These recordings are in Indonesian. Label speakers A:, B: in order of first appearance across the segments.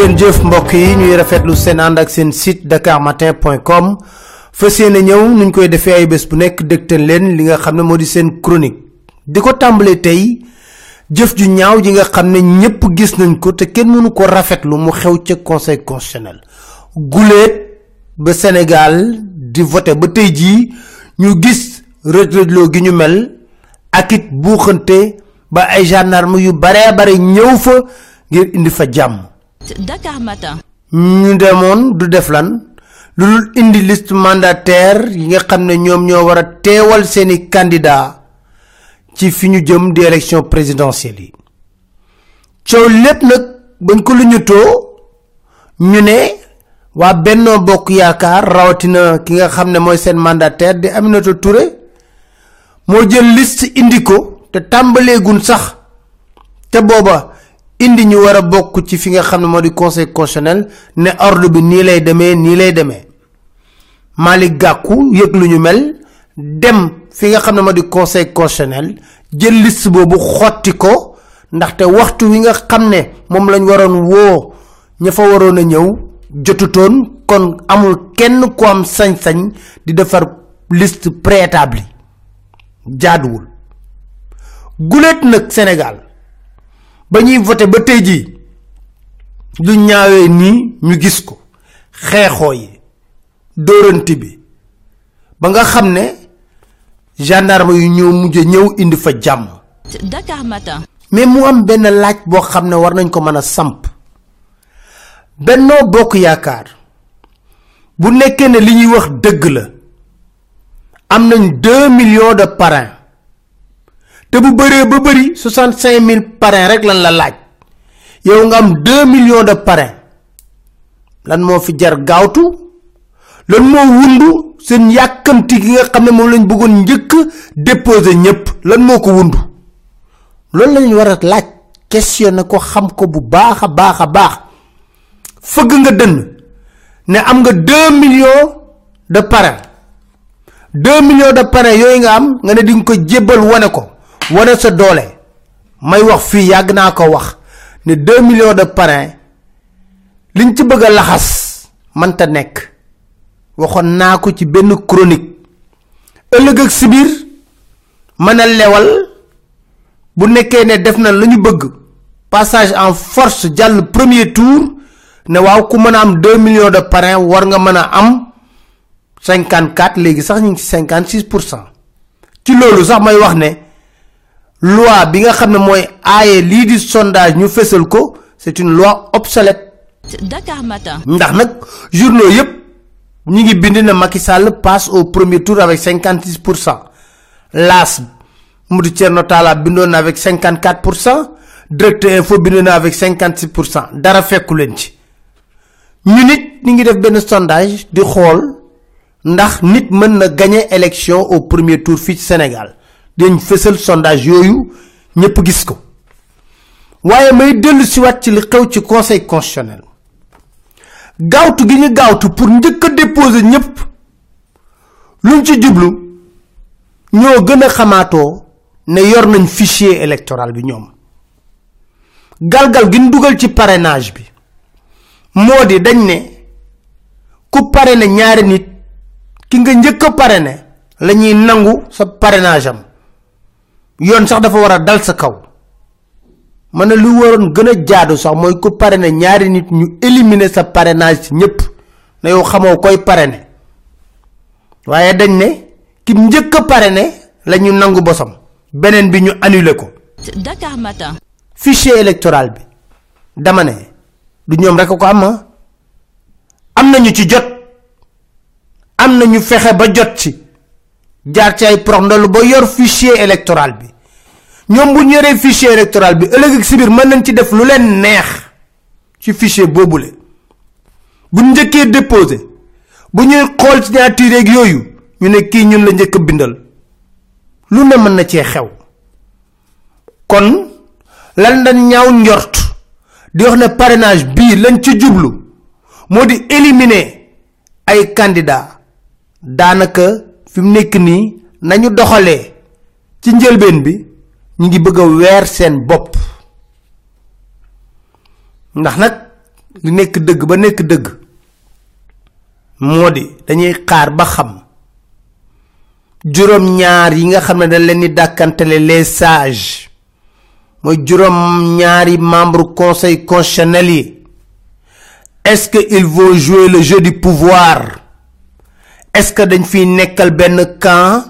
A: ngeen jëf mbokk yi ñuy rafetlu seen ànd ak seen site dakarmatin.com fas yéene nuñ koy defee ay bés bu nekk dëgtal leen li nga xam ne moo di seen chronique. Di ko tàmbalee tey jëf ju ñaaw ji nga xam ne ñëpp gis nañ ko te kenn conseil constitutionnel. Guleet ba sénégal di voté ba tey jii ñu gis ba ay gendarme yu bare ñëw
B: Dakar Matin.
A: ñu demoon du def lan lu indi liste mandataire yi nga xam ne ñoom ñoo war a seeni candidat ci fi ñu jëm di élection présidentielle yi coow lépp bañ ko lu ñu ñu ne waa bennoo bokk yaakaar rawatina ki nga xam ne mooy seen mandataire di aminata touré moo jël liste indi ko te tàmbaleegun sax te booba indi ñu war a bokk ci fi nga xam ne moo di conseil constitutionnel ne ordre bi nii lay demee nii lay demee. Malik gàkku yëg lu ñu mel dem fi nga xam ne moo di conseil constitutionnel jël liste boobu xotti ko ndaxte waxtu wi nga xam ne moom lañ waroon woo ña fa waroon a ñëw jotutoon kon amul kenn ku am sañ-sañ di defar liste préétabli jaaduwul. Gulet nag sénégal ba ñuy voté ba tey jii lu ñaawee nii ñu gis ko xeexoo yi dóorante bi ba nga xam ne gendarme yu ñëw mujj ñëw indi fa jàmm.
B: Dakar Matin.
A: mais mu am benn laaj boo xam ne war nañ ko mën a samp. Bennoo bokk yaakaar bu nekkee ne li ñuy wax dëgg la am nañ 2 millions de parrains te bu bëree ba bëri 65 000 parrains rek lan la laaj. Yow nga am 2 millions de parrains. Lan moo fi jar gaawtu? Lan moo wundu seen yàkkamti gi nga xam ne lañ bëggoon njëkk déposer ñëpp lan moo ko wundu? Loolu lañ war a laaj. Questionné ko xam ko bu baax a baax fëgg nga dënn ne am nga 2 millions de parrains. 2 millions de parrains yooyu nga am nga ne di ko jébbal wane ko wane sa doole. May wax fii yàgg naa ko wax ne 2 millions de parrains liñ ci bëgg a laxas mënta nekk. Waxoon naa ko ci benn chronique. Ëllëg ak si biir mën a lewal. Bu nekkee ne def na la ñu bëgg. Passage en force jàll premier tour ne waaw ku mën a am 2 millions de parrains war nga mën a am 54 léegi sax ñu ngi ci 56 pour cent. Ci loolu sax may wax ne loi bi nga xam ne mooy aaye lii di sondage ñu fësal ko c'est une loi obsolète.
B: Dakar Matin.
A: ndax nag journaux yépp ñi ngi bind na Macky Sall passe au premier tour avec 56 pour cent. Las mu di Thierno Talla bindoon na avec 54 pour cent. Direct info bindoon na avec 56 pour cent. Dara fekku leen ci. Ñu nit ñi ngi def benn sondage di xool ndax nit mën na gagner élection au premier tour fii ci Sénégal dañ fësal sondage yooyu ñëpp gis ko. waaye may dellu si wat ci li xew ci conseil constitutionnel. gaawtu gi ñu gaawtu pour njëkk a déposer ñëpp luñ ci jublu ñoo gën a xamaatoo ne yor nañ fichier électoral bi ñoom. galgal gi ñu dugal ci parrainage bi moo di dañ ne ku parrainé ñaari nit ki nga njëkk a parrainé la ñuy nangu sa parrainage am. Yoon sax dafa war a dal sa kaw. Ma ne lu waroon gën a jaadu sax mooy ku parrainé ñaari nit ñu éliminer sa parrainage ci ñëpp na yow xamoo koy parrainé. Waaye dañ ne ki njëkk a parrainé la ñu nangu bosam beneen bi ñu annulé ko.
B: Dakar Matin.
A: fichier électoral bi. Dama ne du ñoom rek ko am am nañu ci jot. Am na ñu fexe ba jot ci jaar ci ay prox ndolu ba yor fichier électoral bi. Ñoom bu yoree fichier électoral bi ëllëg ak si biir mën nañ ci def lu leen neex ci fichier boobule. Bu njëkkee déposé bu ñuy xool signature ak yooyu ñu ne kii ñun la njëkk bindal. Lu ne mën na cee xew. Kon lan dañ ñaaw njort di wax ne parrainage bii lañ ci jublu moo di éliminer ay candidat daanaka fi mu nekk nii nañu doxalee ci njëlbeen bi ñu ngi bëgg a weer seen bopp. ndax nag li nekk dëgg ba nekk dëgg moo di dañuy xaar ba xam juróom ñaar yi nga xam ne dañ leen di dàkkantale les sages mooy juróom ñaari membre conseil constitutionnel yi. est-ce que il jouer le jeu du pouvoir est-ce que dañ fiy nekkal benn camp?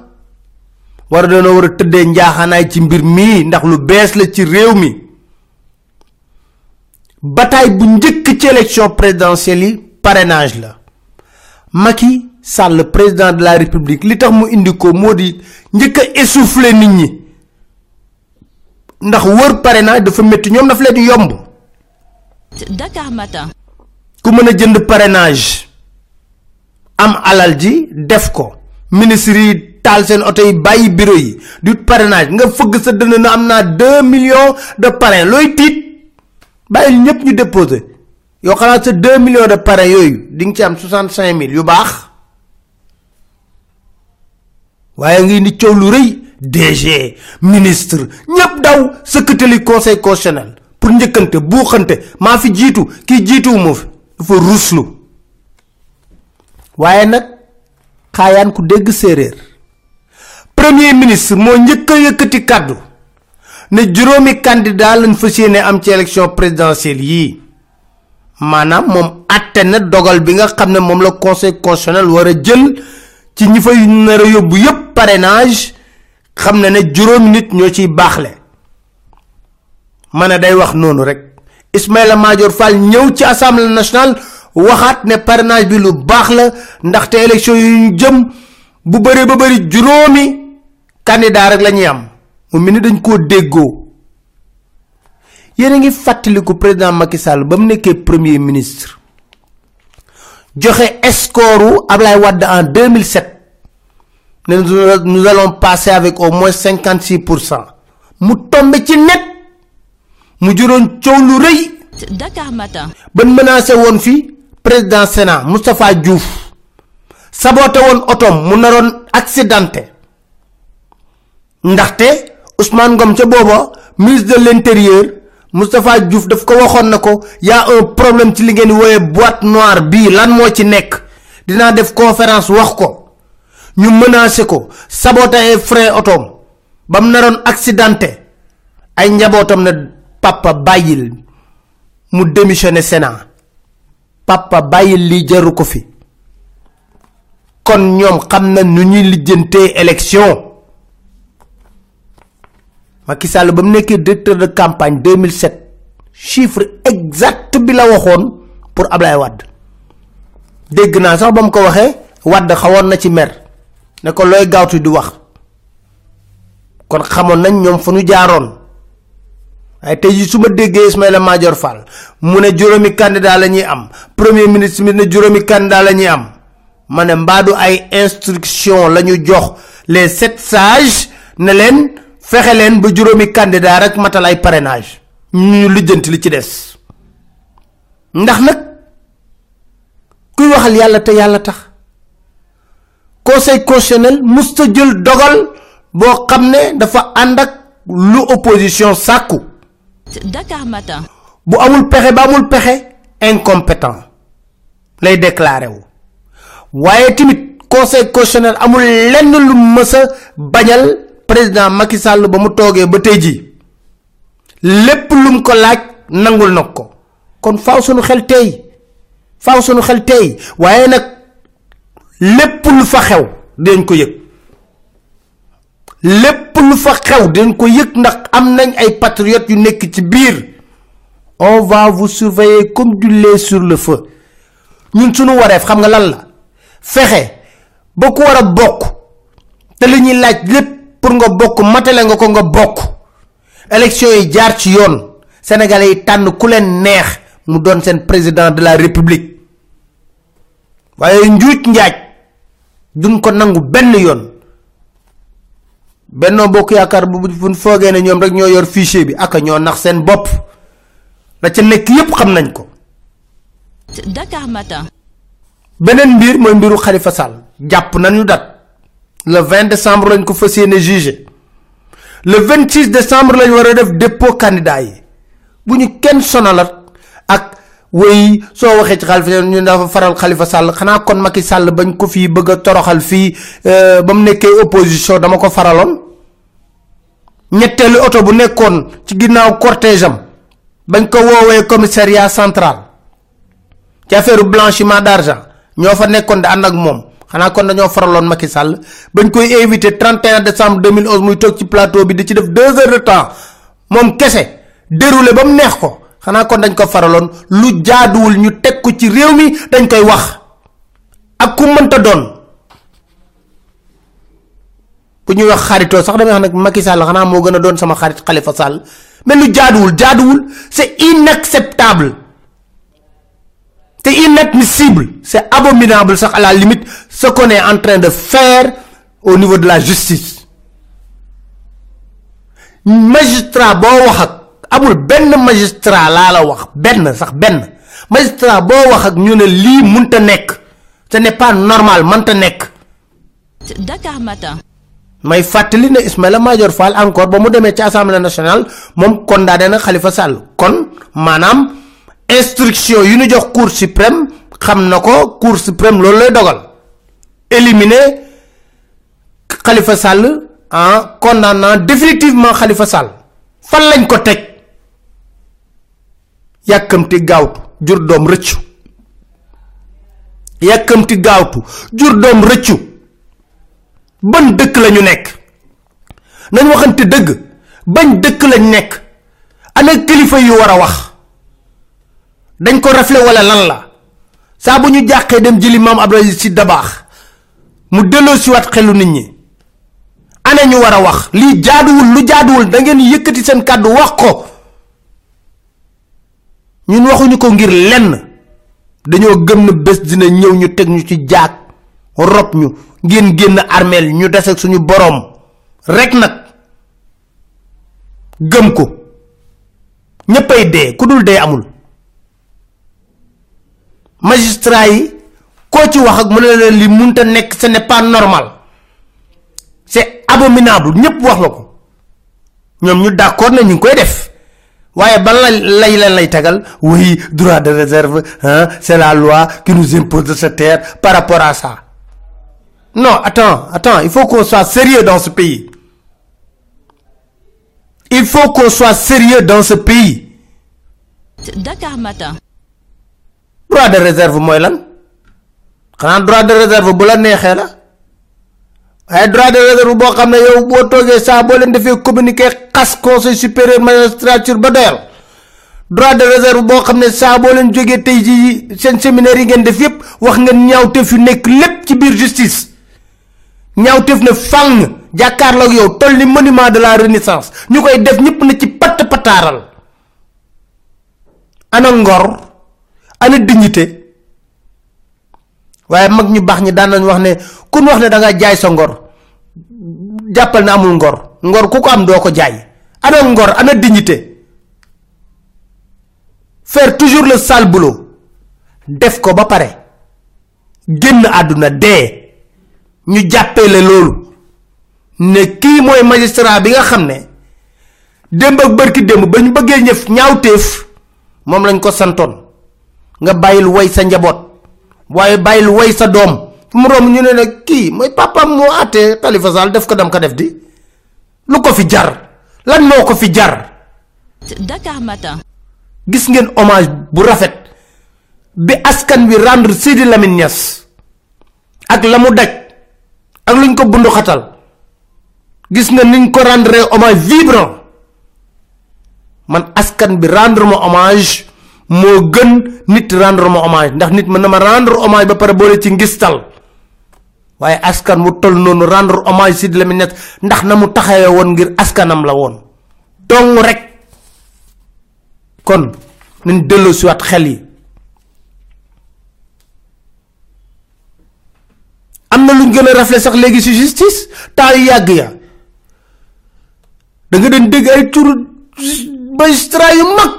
A: War dana war a tëddee njaaxanaay ci mbir mii ndax lu bees la ci réew mi. Bataille bu njëkk ci élection présidentielle yi parrainage la. Macky Sall président de la république li tax mu indi ko moo di njëkk a essouffler nit ñi. Ndax wër parrainage dafa métti ñoom dafa leen yomb.
B: Dakar Matin.
A: ku mën a jënd parrainage am alal ji def ko. Ministre yi taal seen oto yi bàyyi bureau yi. Du parrainage nga fëgg sa dënn na am naa deux millions de parrain looy tiit? Bàyyil ñëpp ñu déposé yow xanaa sa deux millions de parrain yooyu di nga ci am soixante cinq mille yu baax. Waaye ngi ni coow lu rëy. DG ministre ñëpp daw sëkkatali conseil constitutionnel pour njëkkante buuxante. Maa fi jiitu kii jiituwu ma fi. Dafa ruslu waaye nag xaayaan ku dégg séeréer. Premier ministre moo njëkk a yëkkati kàddu ne juróomi candidat lañ fas yéene am ci élection présidentielle yii. Maanaam moom atte na dogal bi nga xam ne moom la conseil constitutionnel war a jël ci ñi fay nar a yóbbu yépp parrainage xam na ne juróomi nit ñoo ciy baaxle. Ma ne day wax noonu rek. Ismaïla Madior Fall ñëw ci assemblée nationale waxaat ne parrainage bi lu baax la ndaxte élection yu ñu jëm bu bëri ba bëri juróomi candidat rek la ñuy am. Mu mel ni dañ koo déggoo. Yéen a ngi fàttaliku président Macky Sall ba mu nekkee premier ministre. Joxe Ablaye Wade en 2007 ne nous nous allons passer avec au moins 56 pour cent. Mu tombe ci net. Mu juróon coow lu rëy.
B: Dakar Matin.
A: ban menacé woon fi président Sénat Moustapha Diouf saboté woon otom mu naroon accidenté. Ndaxte Ousmane Ngom ca booba ministre de l'intérieur Moustapha Diouf daf ko waxoon na ko y a un problème ci li ngeen wooye boîte noire bii lan moo ci nekk? Dinaa def conférence wax ko ñu menacé ko saboté ay otom ba mu naroon accidenté. Ay njabootam ne papa bàyyil mu démissionné Sénat papa bàyyil lii jaru ko fi. kon ñoom xam na nu ñuy lijjantee élection. Macky Sall ba mu nekkee directeur de campagne 2007 chiffre exact bi la waxoon pour Ablaye Wade. Dégg naa sax ba mu ko waxee Wade xawoon na ci mer ne ko looy gaawtu di wax. kon xamoon nañ ñoom fa nu jaaroon waaye tey jii su ma déggee Ismaïla Fall mu ne juróomi candidat am premier ministre mi ne juróomi am ma ne mbaadu ay les sept sages ne leen fexe leen ba parrainage ñu li ci des. Ndax conseil constitutionnel musta jël dogal boo dafa lu opposition sàkku
B: Dakar Matin.
A: bu amul pexe ba amul pexe incompétent. Lay déclaré wu. Conseil constitutionnel amul lenn lu mës a président Macky Sall ba mu toogee ba tey jii. Lépp ko laaj nangul kon faaw sunu xel tey. Faaw sunu xel tey. Waaye nag lépp lu fa xew dinañ ko lu fa xew ko am nañ ay patriotes yu nekk ci biir. On va vous surveiller comme du lait sur le feu. Ñun sunu wareef xam nga lan la. Fexe ba ku war a bokk. Te li ñuy laaj lépp pour nga bokk matale nga ko nga bokk. Élection yi jaar ci yoon. Sénégalais yi tànn ku leen neex mu doon seen président de la république. Waaye njuuj njaaj duñ ko nangu benn yoon bennoo bokk yaakaar bu buñ foogee ne ñoom rek ñoo yor fichier bi aka ñoo nax seen bopp. La ca nekk yépp xam nañ ko.
B: Dakar Matin.
A: beneen mbir mooy mbiru Khalifa Sall. Jàpp nañu dat. Le 20 décembre lañ ko fas yéene jugé. Le 26 décembre lañ war a def dépôt candidat yi. Bu ñu kenn sonalat wéy soo waxee ci xalifa ñu dafa faral xalifa sàll xanaa kon Sall bañ ko bëgg a toroxal fii euh, opposition dama ko commissariat central. Ci affaire blanchiment d'argent ñoo fa nekkoon ak kon dañoo Sall. Bañ koy 31 décembre 2011 muy ci plateau deux heures de kese déroulé ba xana kon dañ ko faralon lu jaaduwul ñu tek ko ci réew mi dañ koy wax. Ak ku mënta doon. Bu ñu wax xarito sax wax nak Macky Sall doon sama xarit Khalifa Sall. Mais lu jaaduwul jaaduwul c'est inacceptable. C'est inadmissible c'est abominable sax à la limite ce qu'on est en train de faire au niveau de la justice. Magistrat bo wax ak amul ben magistrat la la wax ben sax ben magistrat bo wax ak ñu ne li munta nek ce n'est pas normal manta nek
B: Dakar matin.
A: May fatali ne Ismaïla Major Fall encore ba mu démé ci assemblée nationale mom condamné na Khalifa Sall. Kon manam instruction yu ñu jox cour suprême xam nako cour suprême loolu lay dogal. Éliminer Khalifa Sall en condamnant définitivement Khalifa Sall. Fan lañ ko tek yakamti gawtu jur dom reccu yakamti gawtu jur dom reccu ban dëkk lañu nekk? Nañ waxante dëgg bañ dëkk lañ nekk. Ana yu wax? Dañ ko wala lan la? Saa bu ñu jàqee dem jëli maam abdoulaye si dabaax mu delloo si wat xelu nit ñi. Ana ñu wax? Lu jaaduwul da ngeen yëkkati seen wax ko ñun waxuñu ko ngir lenn. Dañoo gëm na bés dina ñëw ñu teg ñu ci jaag rob ñu ngeen génn armeel ñu des ak suñu boroom. Rek nag gëm ko. Ñëppay dee ku dul dee amul. Magistrat yi koo ci wax ak mu ne leen li munta nekk ce n'est pas normal. C'est abominable ñëpp wax la ko. Ñoom ñu d'accord na ñu koy def. Waaye ban la lay leen lay tagal oui droit de réserve hein, c'est la loi qui nous impose de se taire par rapport à ça. Non attends attends il faut qu'on soit sérieux dans ce pays. Il faut qu'on soit sérieux dans ce pays.
B: Dakar matin.
A: Droit de réserve mooy lan? Xanaa droit de réserve bu la neexee la? Waaye droit de réserve boo xam ne yow boo toogee saa boo leen defee communiquer xas conseil supérieur magistrature ba doyal droit de réserve boo xam ne saa boo leen jógee tey ji seen séminaire yi ngeen def yépp wax ngeen ñaawteef yu nekk lépp ci biir justice ñaawteef ne fang jàkkaarloog yow toll ni monument de la renaissance. Ñu koy def ñëpp na ci patt pataaral ana ngor ana dignité waaye mag ñu baax ñi daan nañ wax ne kun wax ne da nga jaay sa ngor jàppal na amul ngor. Ngor ku ko am doo ko jaay. Ana ngor ana dignité. Faire toujours le sale boulot. Def ko ba pare. Génn àdduna dee. Ñu jàppee le loolu. Ne kii mooy magistrat bi nga xam ne ak bërki démb ba ñu bëggee ñëf ñaawteef moom lañ ko santoon. Nga bàyyil way sa njaboot waaye bàyyil way sa doom mu rom ñu ne nag kii mooy papam moo àttee Khalifa Sall def ko dem ko def di. Lu ko fi jar? Lan moo ko fi jar?
B: Dakar matin.
A: Gis ngeen hommage bu rafet bi askan wi rendre Sidi Lamine Niass ak la mu daj ak luñ ko bundu xatal. Gis nga niñ ko rendre hommage vibrant. Man askan bi rendre ma hommage moo gën nit rendre ma hommage ndax nit mën na ma rendre hommage ba pare boole ci ngistal. Waaye askan mu toll noonu rendre hommage Sidi Lamine Niass ndax na mu taxawee ngir askanam la woon. Dong rek. Kon nañ delloo si waat xel yi. Am na luñ gën a rafle sax léegi si justice? Temps yu yàgg ya. Da nga den dégg ay tur magistrat yu mag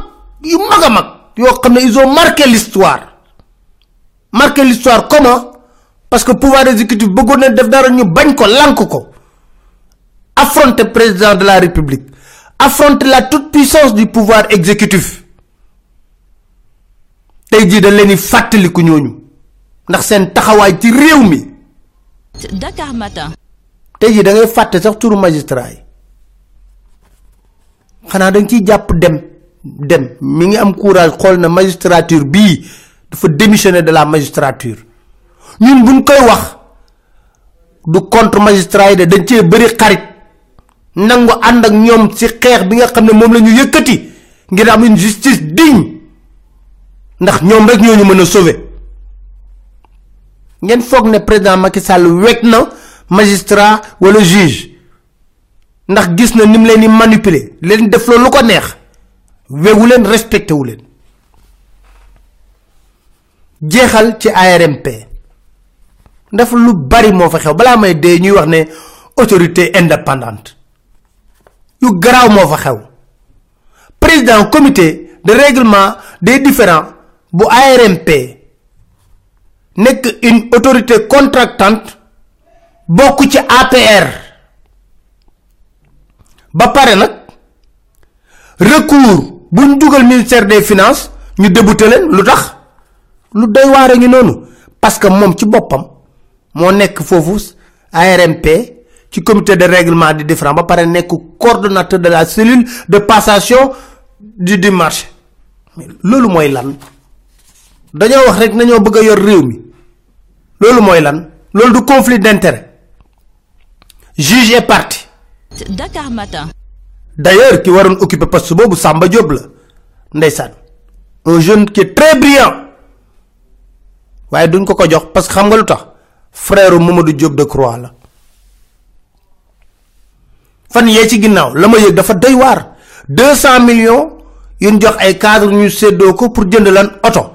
A: yu mag mag yoo xam ne ils ont marqué l'histoire. Marqué l'histoire comment? Parce que pouvoir exécutif bëggoon na def dara ñu bañ ko lank ko. Affronter président de la république. Affronter la toute puissance du pouvoir exécutif. Tey ji da leen fàttaliku ñooñu. Ndax seen taxawaay ci réew mi.
B: Dakar Matin.
A: tey ji da ngay fàtte sax turu magistrat yi. Xanaa da nga ciy jàpp dem dem. Mi ngi am courage xool na magistrature bii dafa démissionner de la magistrature. Ñun buñ koy wax du contre magistrat yi de dañ cee bëri xarit nangu ànd ak ñoom ci xeex bi nga xam ne moom la ñu yëkkati ngir am une justice digne. Ndax ñoom rek ñoo ñu mën a sauver. Ngeen foog ne président Macky Sall wekk na magistrat wala juge. Ndax gis na nim leen di manipuler leen def loolu lu ko neex. Wegu leen respecté wu leen. Jeexal ci ARMP ndax lu bari moo fa xew. Balaa may dee ñuy wax ne autorité indépendante. Yu garaaw moo fa xew. Président comité de règlement des différends bu ARMP nekk une autorité contractante bokk ci APR ba recours buñ dugal ministère des finances ñu débouté leen lu tax? Lu doy waare ngi noonu. Parce que moom ci boppam moo nekk foofu ARMP ci comité de règlement des différends ba pare nekk coordonnateur de la cellule de passation du du marché. Loolu mooy lan? Dañoo wax rek nañoo bëgg a yor réew mi. Loolu mooy du conflit d'intérêt. Juge est parti.
B: Dakar Matin.
A: D'ailleurs ki waroon occuper poste boobu Samba Diop la ndeysaan. Un jeune qui est très brillant. Waaye duñ ko ko jox parce que xam nga lu tax? Frère Mamadou Diop de Croix la fan yee ci ginnaaw la ma yëg dafa doy deux cent millions yuñ jox ay cadre ñu séddoo ko pour jënd lan oto.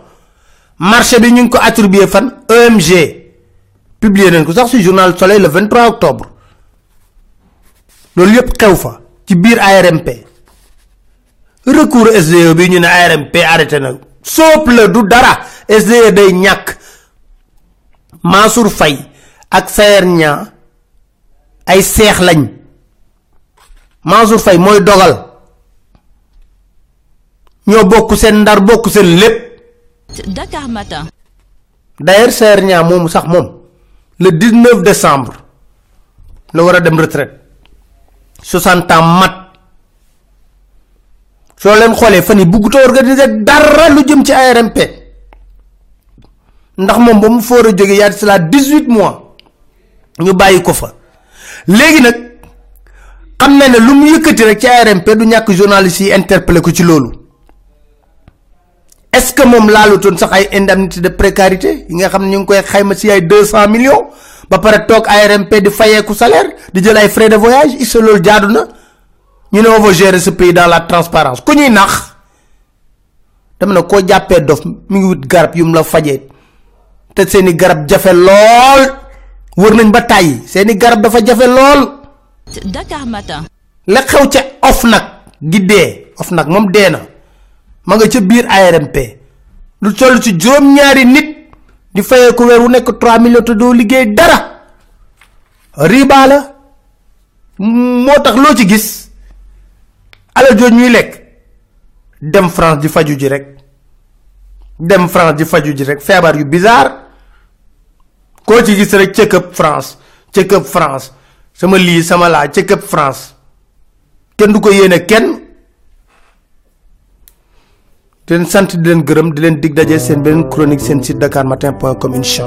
A: Marché bi ñu ko attribué fan EMG publié nañ ko sax ci journal Soleil le 23 octobre. Loolu yépp xew fa ci biir ARMP recours SDE bi ñu ne ARMP arrêté na. Soob la du dara. SDE day ñàkk. Mansour Faye ak Sayer Niang ay seex lañ. Mansour Faye mooy dogal. Ñoo bokk seen ndar bokk seen lépp.
B: Dakar Matin.
A: d'ailleurs Sayer Niang moomu sax moom le 19 décembre la war a dem retraite 60 ans mat. soo leen xoolee fan yi bugguta organiser dara lu jëm ci ARMP ndax moom a cela 18 mois ñu ko fa. xam na ne lu mu yëkkati rek ci ARMP du ñàkk journaliste yi interpellé ko est-ce que moom laalutoon sax ay indemnité de précarité yi nga xam ñu ngi koy xayma si ay 200 millions ba pare toog ARMP di fayeeku salaire di jël ay frais de voyage est-ce que loolu jaadu na. Ñu ne on va gérer ce pays dans la transparence. Ku ñuy nax dama ne koo jàppee dof mi ngi wut garab yu mu la fajee. Te seeni garab jafe lool. Wër nañ ba tàyyi seeni garab dafa jafe lool.
B: Dakar Matin.
A: la xew ca of nag gi dee. Of nag moom dee na. Ma nga ca biir ARMP lu toll ci juróom-ñaari nit di fayee ko weer wu nekk trois millions te doo liggéey dara. Riba la. Moo tax loo ci gis alal jooj ñuy lekk dem France di faju ji rek. Dem France di faju ji rek feebar yu bizarre. Koo ci gis rek check-up France check-up France. Sama lii sama laa check-up France. Kenn du ko yéene kenn. Di leen sant di leen gërëm di leen dig daje seen beneen chronique seen site dakarmatin point com incha